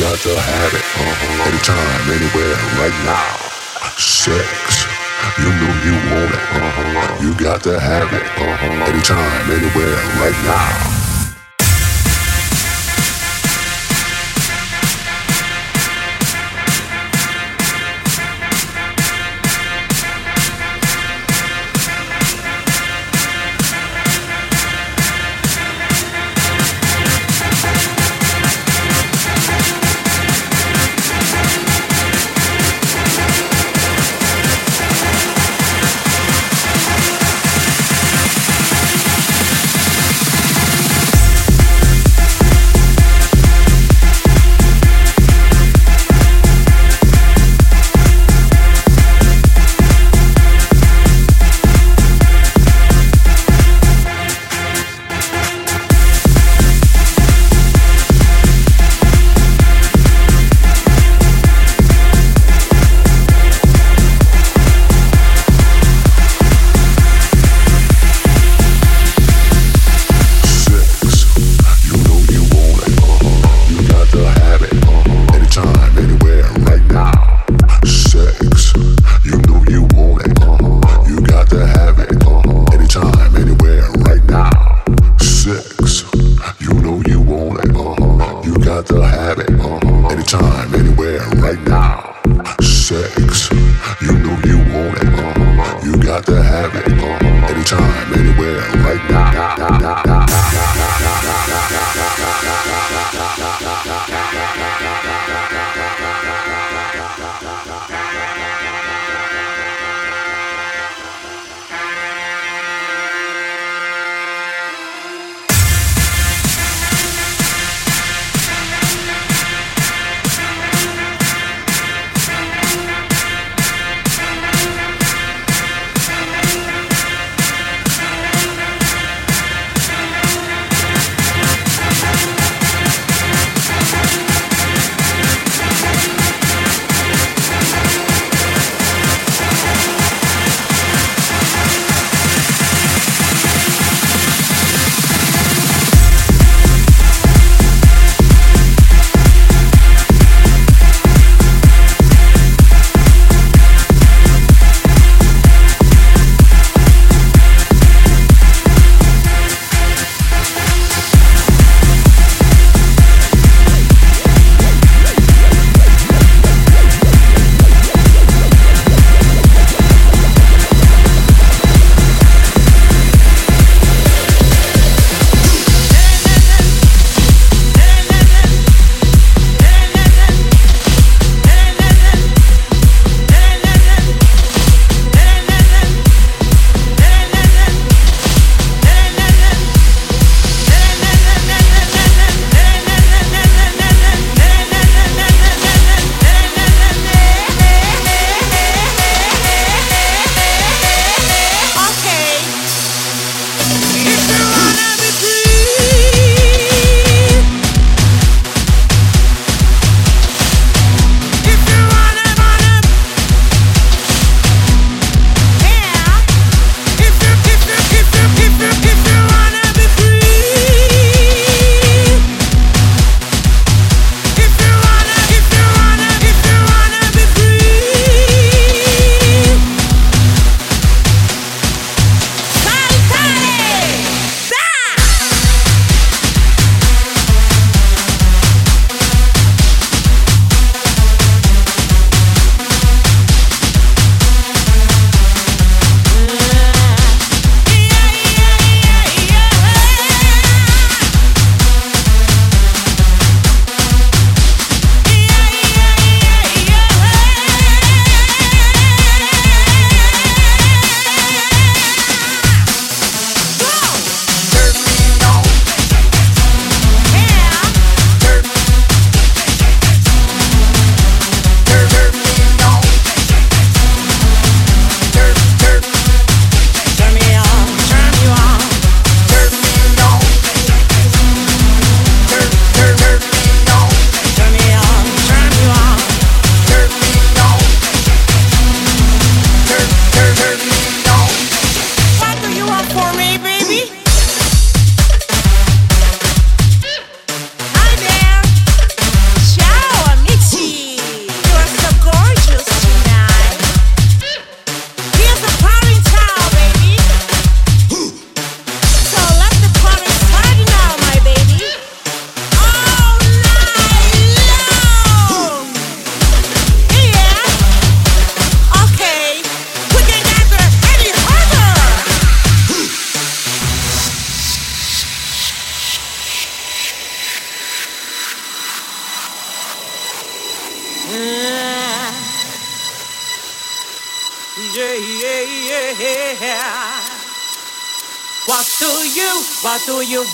got to have it. Uh-huh. Anytime, anywhere, right now. Sex. You know you want it. Uh-huh. You got to have it. Uh-huh. Anytime, anywhere, right now.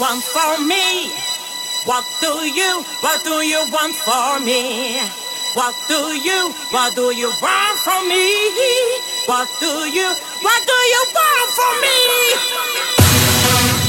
Want for me? What do you, what do you want for me? What do you, what do you want from me? What do you, what do you want from me?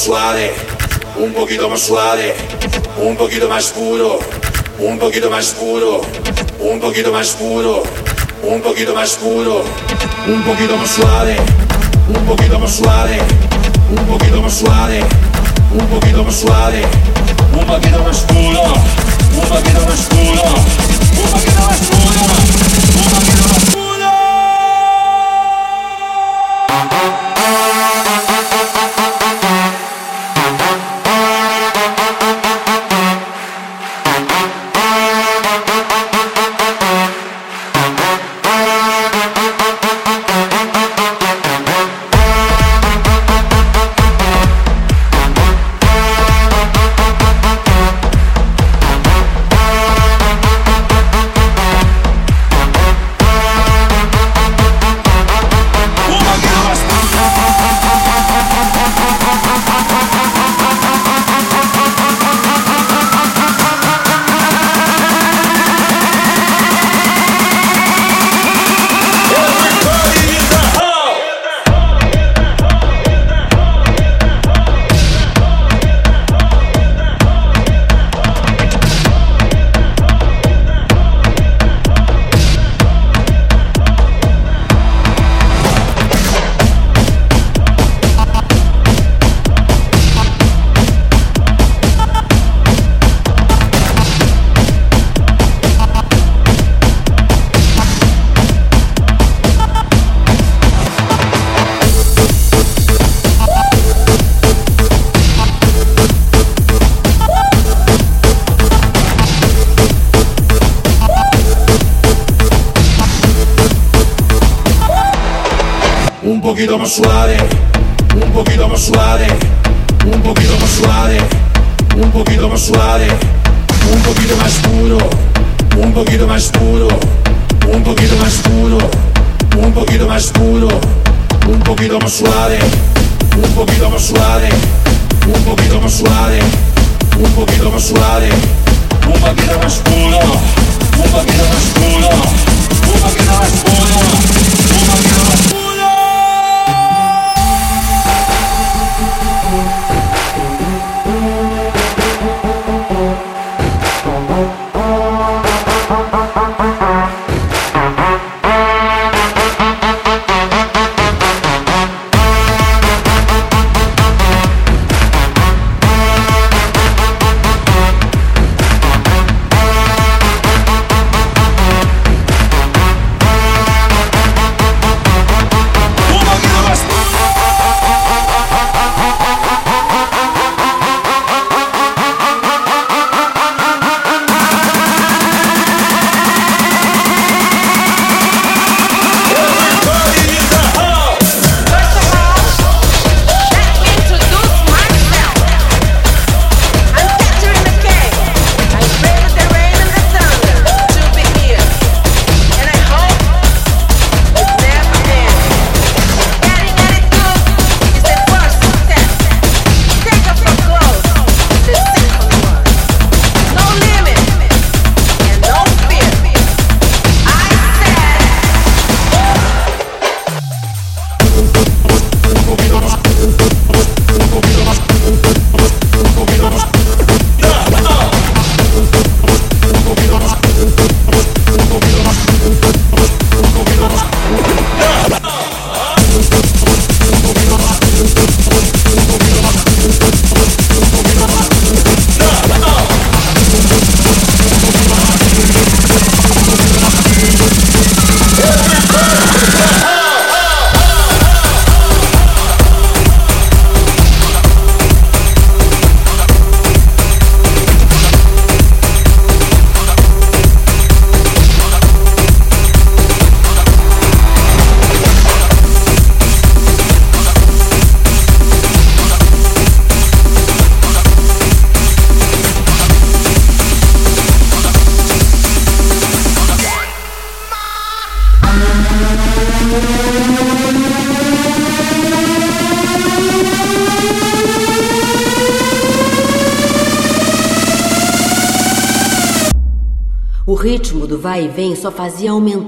Suave, un poquito más suave, un poquito más puro, un poquito más puro, un poquito más puro, un poquito más puro, un poquito más suave, un poquito más suave, un poquito más suave, un poquito más suave, un poquito más puro, un poquito más puro, un poquito más puro, un poquito poquito só fazia aumentar.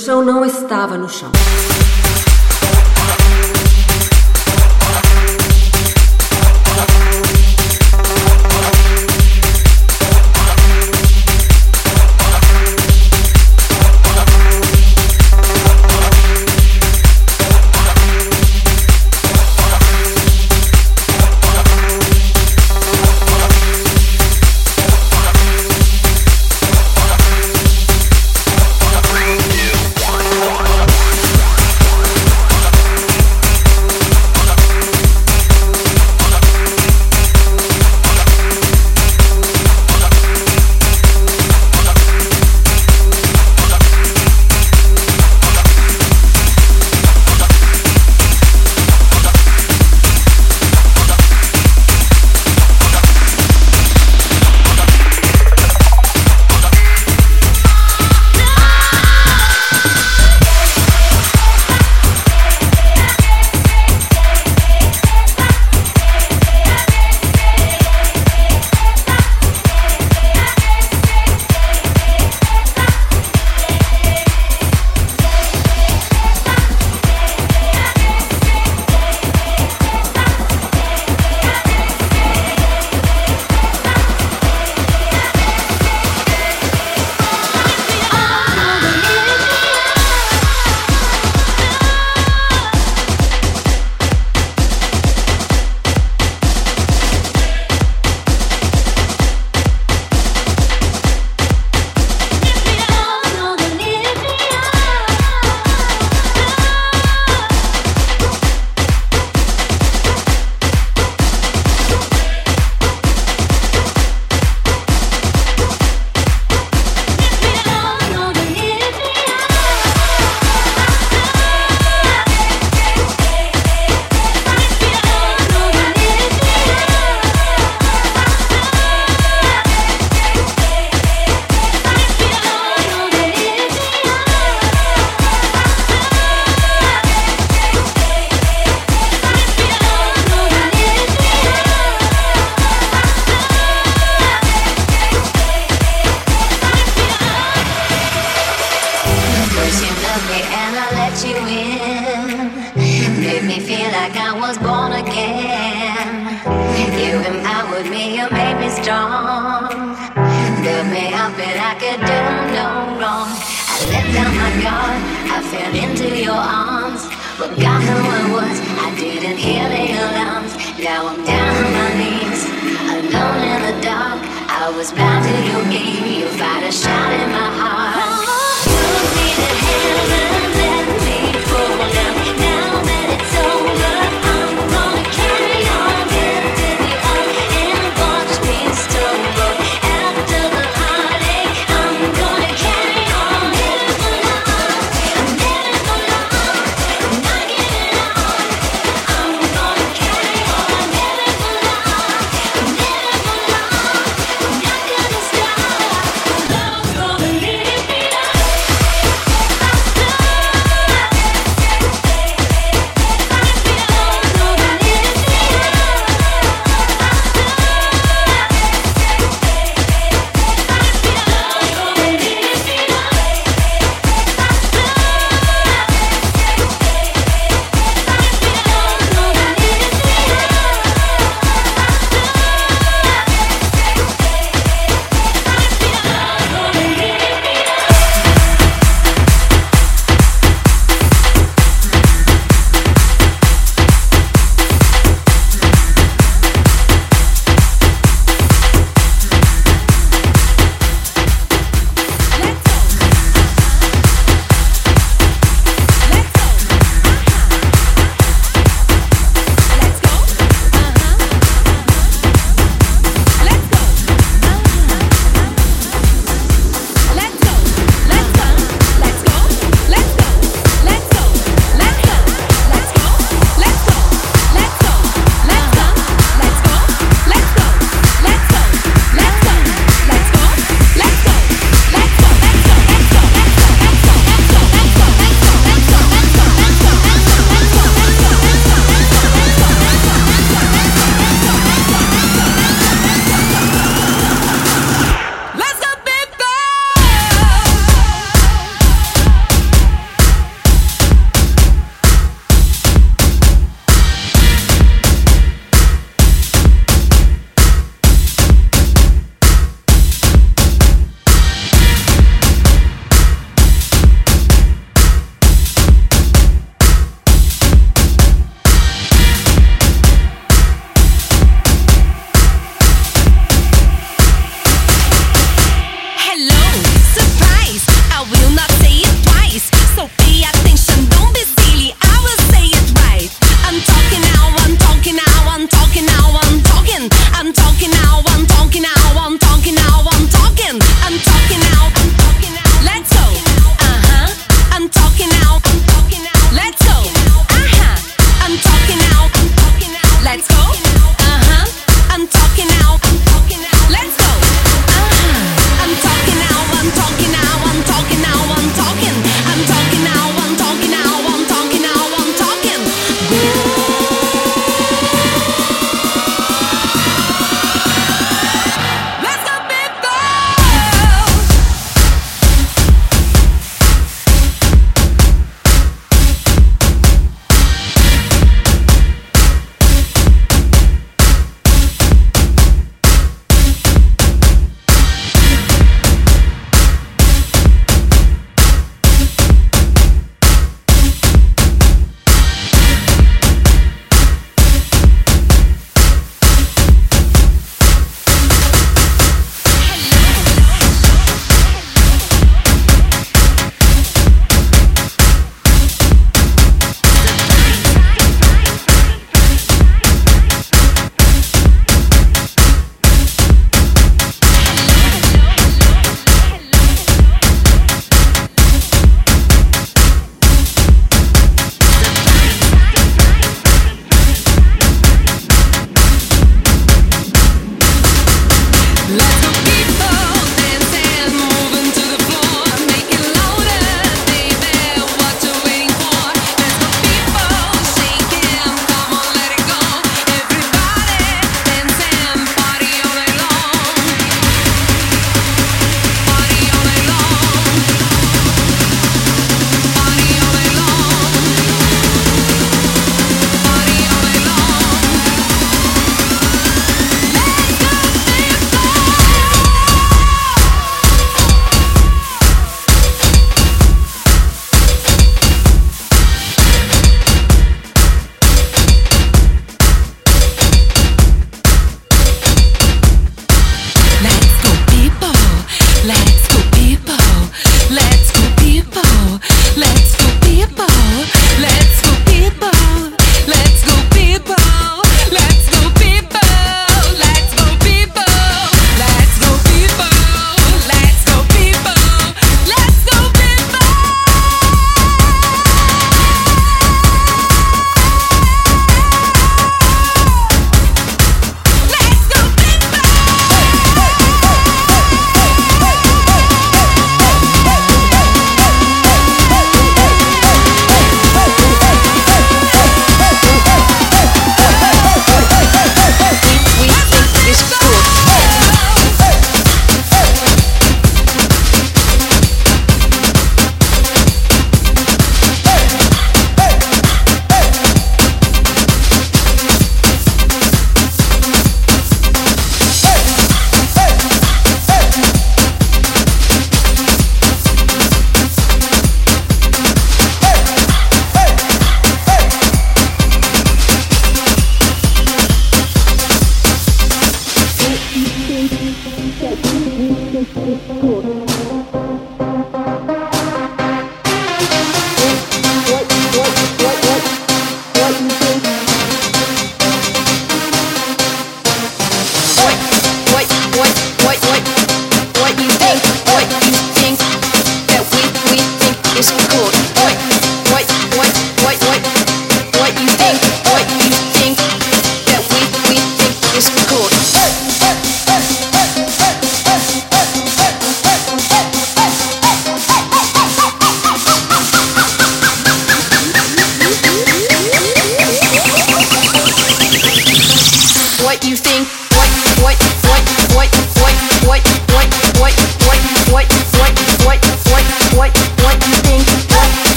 Chão não estava no chão. gone. I fell into your arms. Forgot who I was. I didn't hear the alarms. Now I'm down on my knees, alone in the dark. I was bound to your game. You fired a shot in my heart.